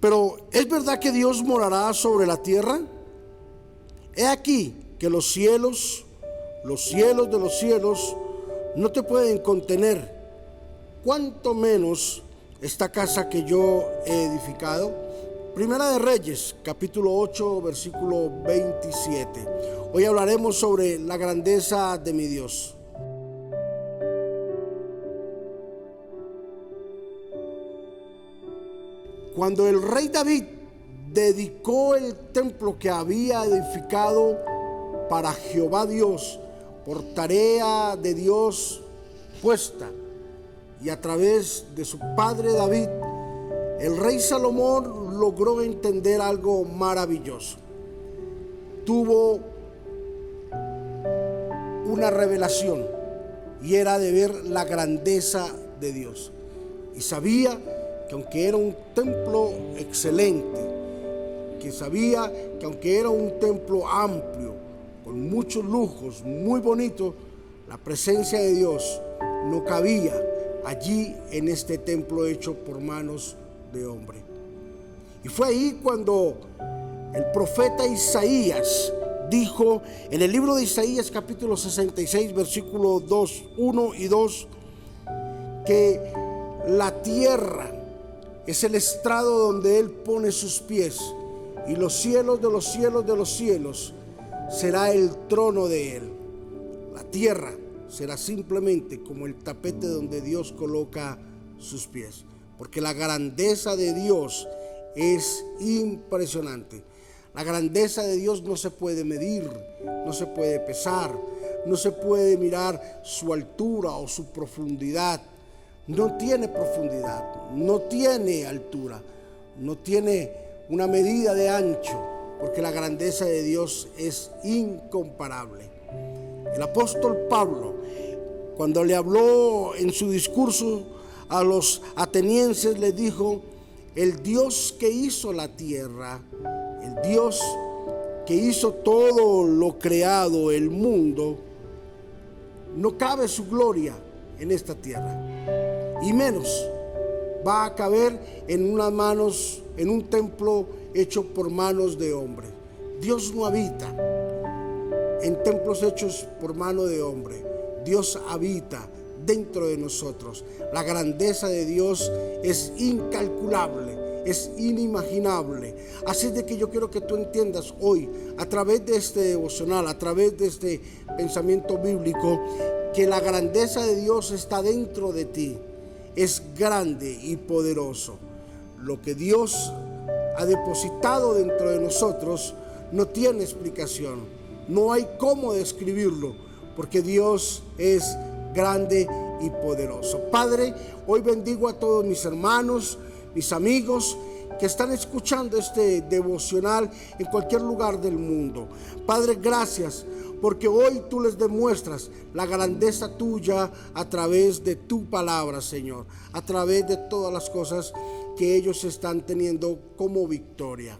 Pero ¿es verdad que Dios morará sobre la tierra? He aquí que los cielos, los cielos de los cielos, no te pueden contener, cuanto menos esta casa que yo he edificado. Primera de Reyes, capítulo 8, versículo 27. Hoy hablaremos sobre la grandeza de mi Dios. Cuando el rey David dedicó el templo que había edificado para Jehová Dios por tarea de Dios puesta y a través de su padre David, el rey Salomón logró entender algo maravilloso. Tuvo una revelación y era de ver la grandeza de Dios. Y sabía que aunque era un templo excelente, que sabía que aunque era un templo amplio, con muchos lujos, muy bonito, la presencia de Dios no cabía allí en este templo hecho por manos de hombre. Y fue ahí cuando el profeta Isaías dijo en el libro de Isaías capítulo 66 versículo 2, 1 y 2, que la tierra es el estrado donde Él pone sus pies y los cielos de los cielos de los cielos será el trono de Él. La tierra será simplemente como el tapete donde Dios coloca sus pies, porque la grandeza de Dios es impresionante. La grandeza de Dios no se puede medir, no se puede pesar, no se puede mirar su altura o su profundidad no tiene profundidad, no tiene altura, no tiene una medida de ancho, porque la grandeza de Dios es incomparable. El apóstol Pablo, cuando le habló en su discurso a los atenienses, le dijo, el Dios que hizo la tierra, el Dios que hizo todo lo creado, el mundo, no cabe su gloria en esta tierra y menos va a caber en unas manos, en un templo hecho por manos de hombre. Dios no habita en templos hechos por mano de hombre. Dios habita dentro de nosotros. La grandeza de Dios es incalculable, es inimaginable. Así de que yo quiero que tú entiendas hoy, a través de este devocional, a través de este pensamiento bíblico, que la grandeza de Dios está dentro de ti es grande y poderoso. Lo que Dios ha depositado dentro de nosotros no tiene explicación. No hay cómo describirlo, porque Dios es grande y poderoso. Padre, hoy bendigo a todos mis hermanos, mis amigos que están escuchando este devocional en cualquier lugar del mundo. Padre, gracias porque hoy tú les demuestras la grandeza tuya a través de tu palabra, Señor, a través de todas las cosas que ellos están teniendo como victoria.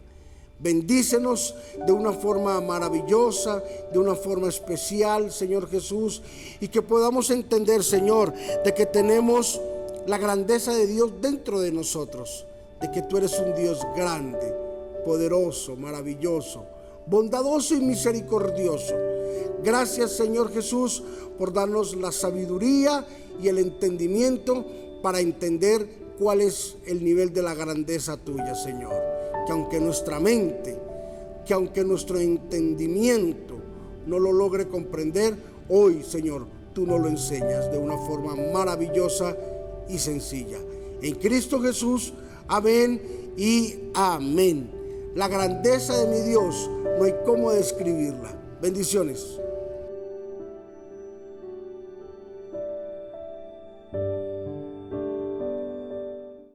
Bendícenos de una forma maravillosa, de una forma especial, Señor Jesús, y que podamos entender, Señor, de que tenemos la grandeza de Dios dentro de nosotros, de que tú eres un Dios grande, poderoso, maravilloso, bondadoso y misericordioso Gracias Señor Jesús por darnos la sabiduría y el entendimiento para entender cuál es el nivel de la grandeza tuya, Señor. Que aunque nuestra mente, que aunque nuestro entendimiento no lo logre comprender, hoy, Señor, tú nos lo enseñas de una forma maravillosa y sencilla. En Cristo Jesús, amén y amén. La grandeza de mi Dios no hay cómo describirla. Bendiciones.